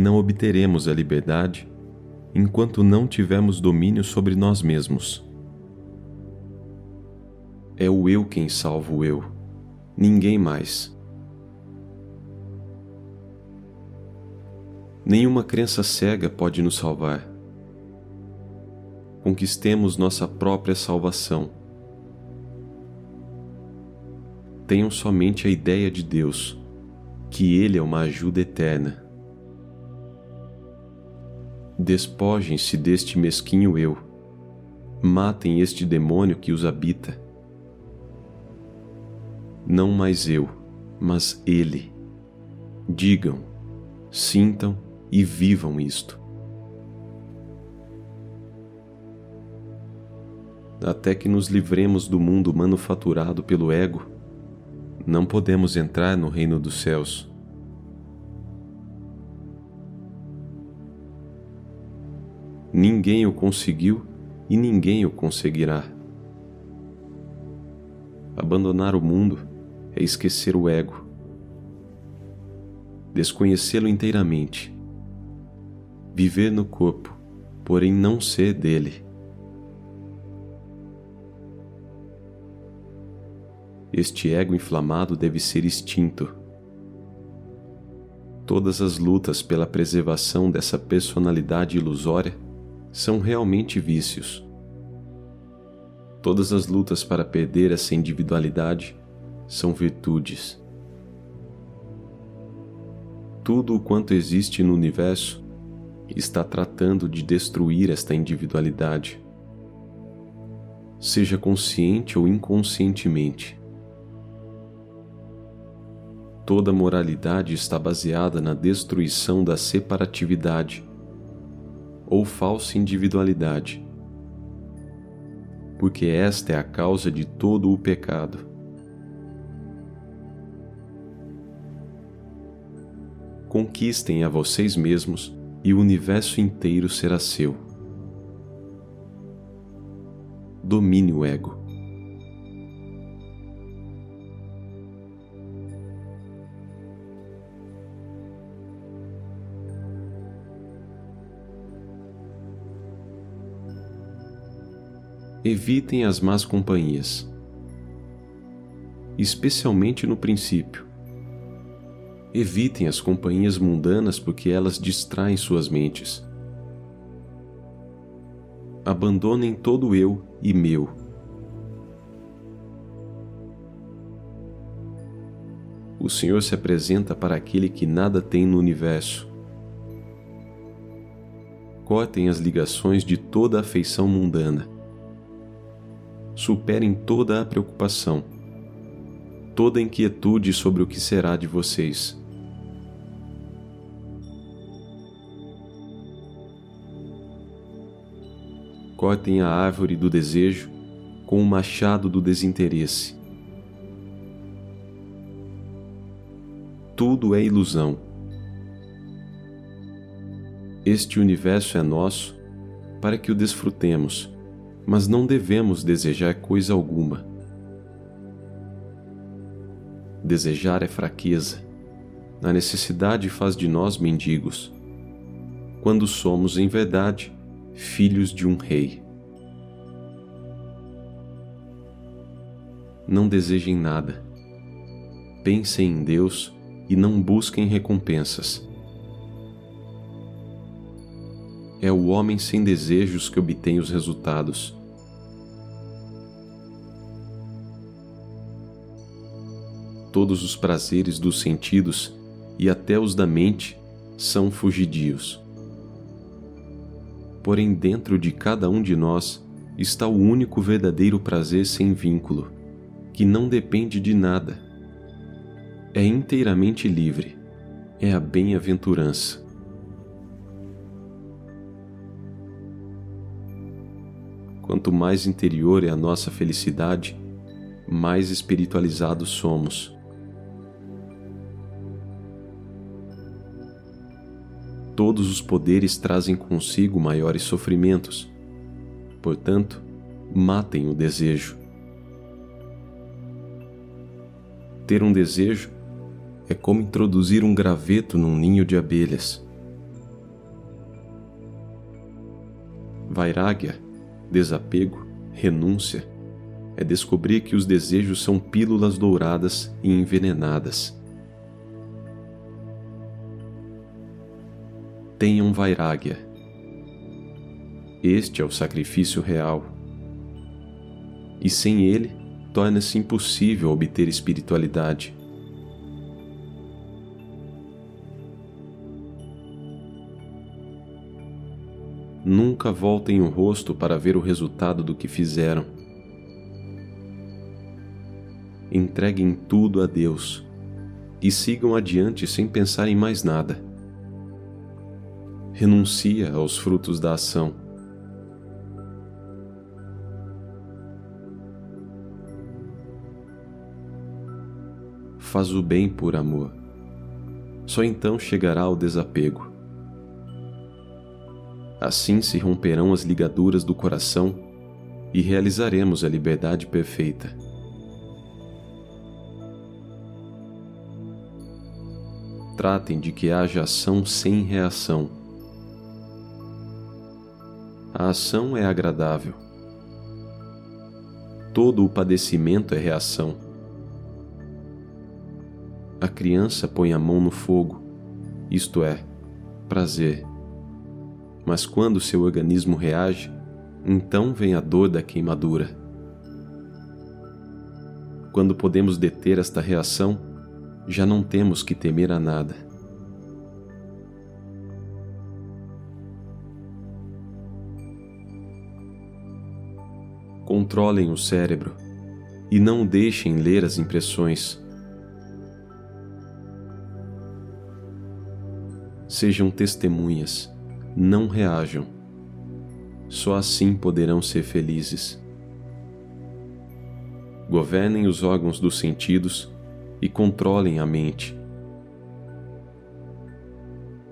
não obteremos a liberdade enquanto não tivermos domínio sobre nós mesmos. É o eu quem salva o eu, ninguém mais. Nenhuma crença cega pode nos salvar. Conquistemos nossa própria salvação. Tenham somente a ideia de Deus, que Ele é uma ajuda eterna. Despojem-se deste mesquinho eu. Matem este demônio que os habita. Não mais eu, mas Ele. Digam, sintam e vivam isto. Até que nos livremos do mundo manufaturado pelo ego, não podemos entrar no reino dos céus. Ninguém o conseguiu e ninguém o conseguirá. Abandonar o mundo é esquecer o ego, desconhecê-lo inteiramente, viver no corpo, porém não ser dele. Este ego inflamado deve ser extinto. Todas as lutas pela preservação dessa personalidade ilusória são realmente vícios. Todas as lutas para perder essa individualidade são virtudes. Tudo o quanto existe no universo está tratando de destruir esta individualidade, seja consciente ou inconscientemente. Toda moralidade está baseada na destruição da separatividade ou falsa individualidade, porque esta é a causa de todo o pecado. Conquistem a vocês mesmos e o universo inteiro será seu. Domine o ego. Evitem as más companhias, especialmente no princípio. Evitem as companhias mundanas porque elas distraem suas mentes. Abandonem todo eu e meu. O Senhor se apresenta para aquele que nada tem no universo. Cortem as ligações de toda afeição mundana superem toda a preocupação, toda a inquietude sobre o que será de vocês. Cortem a árvore do desejo com o machado do desinteresse. Tudo é ilusão. Este universo é nosso para que o desfrutemos mas não devemos desejar coisa alguma. Desejar é fraqueza. A necessidade faz de nós mendigos, quando somos, em verdade, filhos de um rei. Não desejem nada. Pensem em Deus e não busquem recompensas. É o homem sem desejos que obtém os resultados. Todos os prazeres dos sentidos e até os da mente são fugidios. Porém, dentro de cada um de nós está o único verdadeiro prazer sem vínculo, que não depende de nada. É inteiramente livre, é a bem-aventurança. Quanto mais interior é a nossa felicidade, mais espiritualizados somos. Todos os poderes trazem consigo maiores sofrimentos. Portanto, matem o desejo. Ter um desejo é como introduzir um graveto num ninho de abelhas. Vairagya desapego, renúncia, é descobrir que os desejos são pílulas douradas e envenenadas. Tenham Vairagya. Este é o sacrifício real. E sem ele, torna-se impossível obter espiritualidade. Nunca voltem o rosto para ver o resultado do que fizeram. Entreguem tudo a Deus e sigam adiante sem pensar em mais nada. Renuncia aos frutos da ação. Faz o bem por amor. Só então chegará ao desapego. Assim se romperão as ligaduras do coração e realizaremos a liberdade perfeita. Tratem de que haja ação sem reação. A ação é agradável. Todo o padecimento é reação. A criança põe a mão no fogo, isto é, prazer mas quando seu organismo reage, então vem a dor da queimadura. Quando podemos deter esta reação, já não temos que temer a nada. Controlem o cérebro e não deixem ler as impressões. Sejam testemunhas não reajam. Só assim poderão ser felizes. Governem os órgãos dos sentidos e controlem a mente.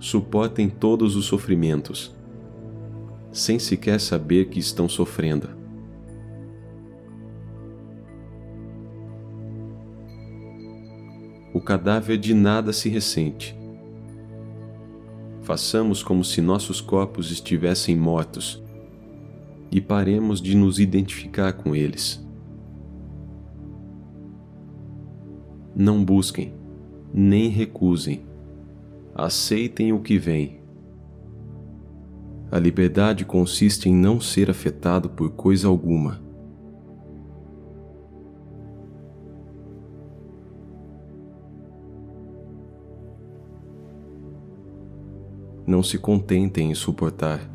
Suportem todos os sofrimentos, sem sequer saber que estão sofrendo. O cadáver de nada se ressente façamos como se nossos corpos estivessem mortos e paremos de nos identificar com eles. Não busquem, nem recusem, aceitem o que vem. A liberdade consiste em não ser afetado por coisa alguma não se contentem em suportar.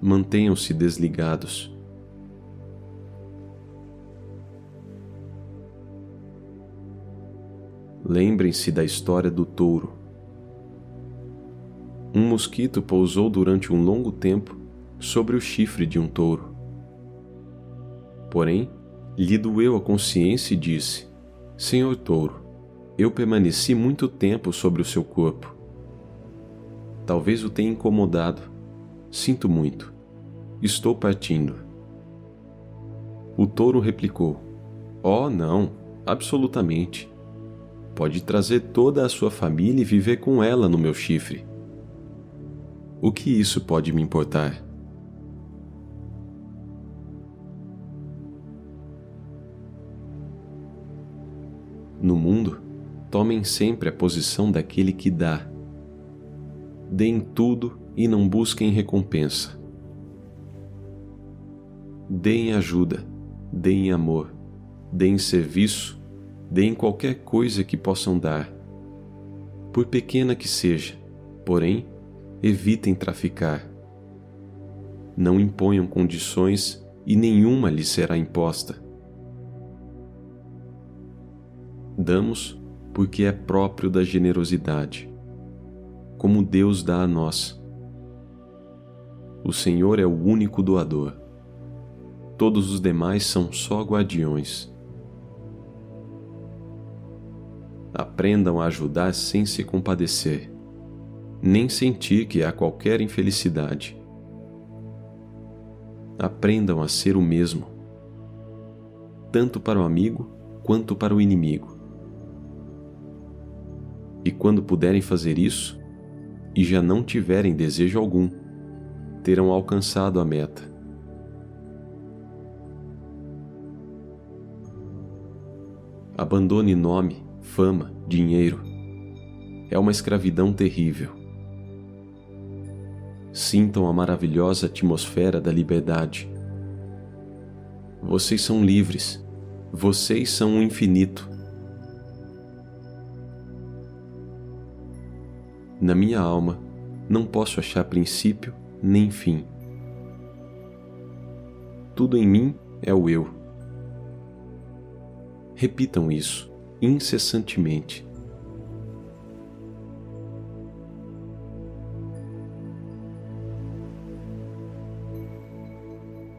Mantenham-se desligados. Lembrem-se da história do touro. Um mosquito pousou durante um longo tempo sobre o chifre de um touro. Porém, lhe doeu a consciência e disse: Senhor touro, eu permaneci muito tempo sobre o seu corpo. Talvez o tenha incomodado. Sinto muito. Estou partindo. O touro replicou: Oh, não, absolutamente. Pode trazer toda a sua família e viver com ela no meu chifre. O que isso pode me importar? No mundo, tomem sempre a posição daquele que dá deem tudo e não busquem recompensa. Deem ajuda, deem amor, deem serviço, deem qualquer coisa que possam dar. Por pequena que seja, porém, evitem traficar. Não imponham condições e nenhuma lhes será imposta. Damos porque é próprio da generosidade como Deus dá a nós. O Senhor é o único doador. Todos os demais são só guardiões. Aprendam a ajudar sem se compadecer, nem sentir que há qualquer infelicidade. Aprendam a ser o mesmo, tanto para o amigo quanto para o inimigo. E quando puderem fazer isso, e já não tiverem desejo algum, terão alcançado a meta. Abandone nome, fama, dinheiro. É uma escravidão terrível. Sintam a maravilhosa atmosfera da liberdade. Vocês são livres. Vocês são o infinito. Na minha alma, não posso achar princípio nem fim. Tudo em mim é o eu. Repitam isso incessantemente.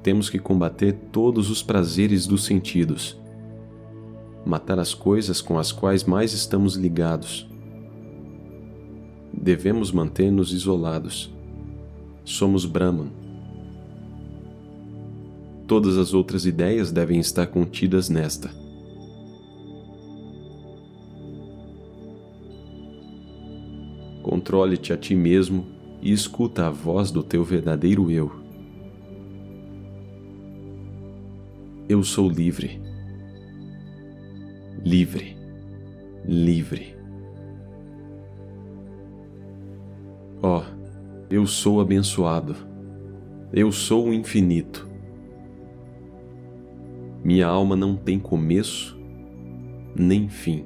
Temos que combater todos os prazeres dos sentidos, matar as coisas com as quais mais estamos ligados. Devemos manter-nos isolados. Somos Brahman. Todas as outras ideias devem estar contidas nesta. Controle-te a ti mesmo e escuta a voz do teu verdadeiro eu. Eu sou livre. Livre. Livre. Eu sou abençoado. Eu sou o infinito. Minha alma não tem começo nem fim.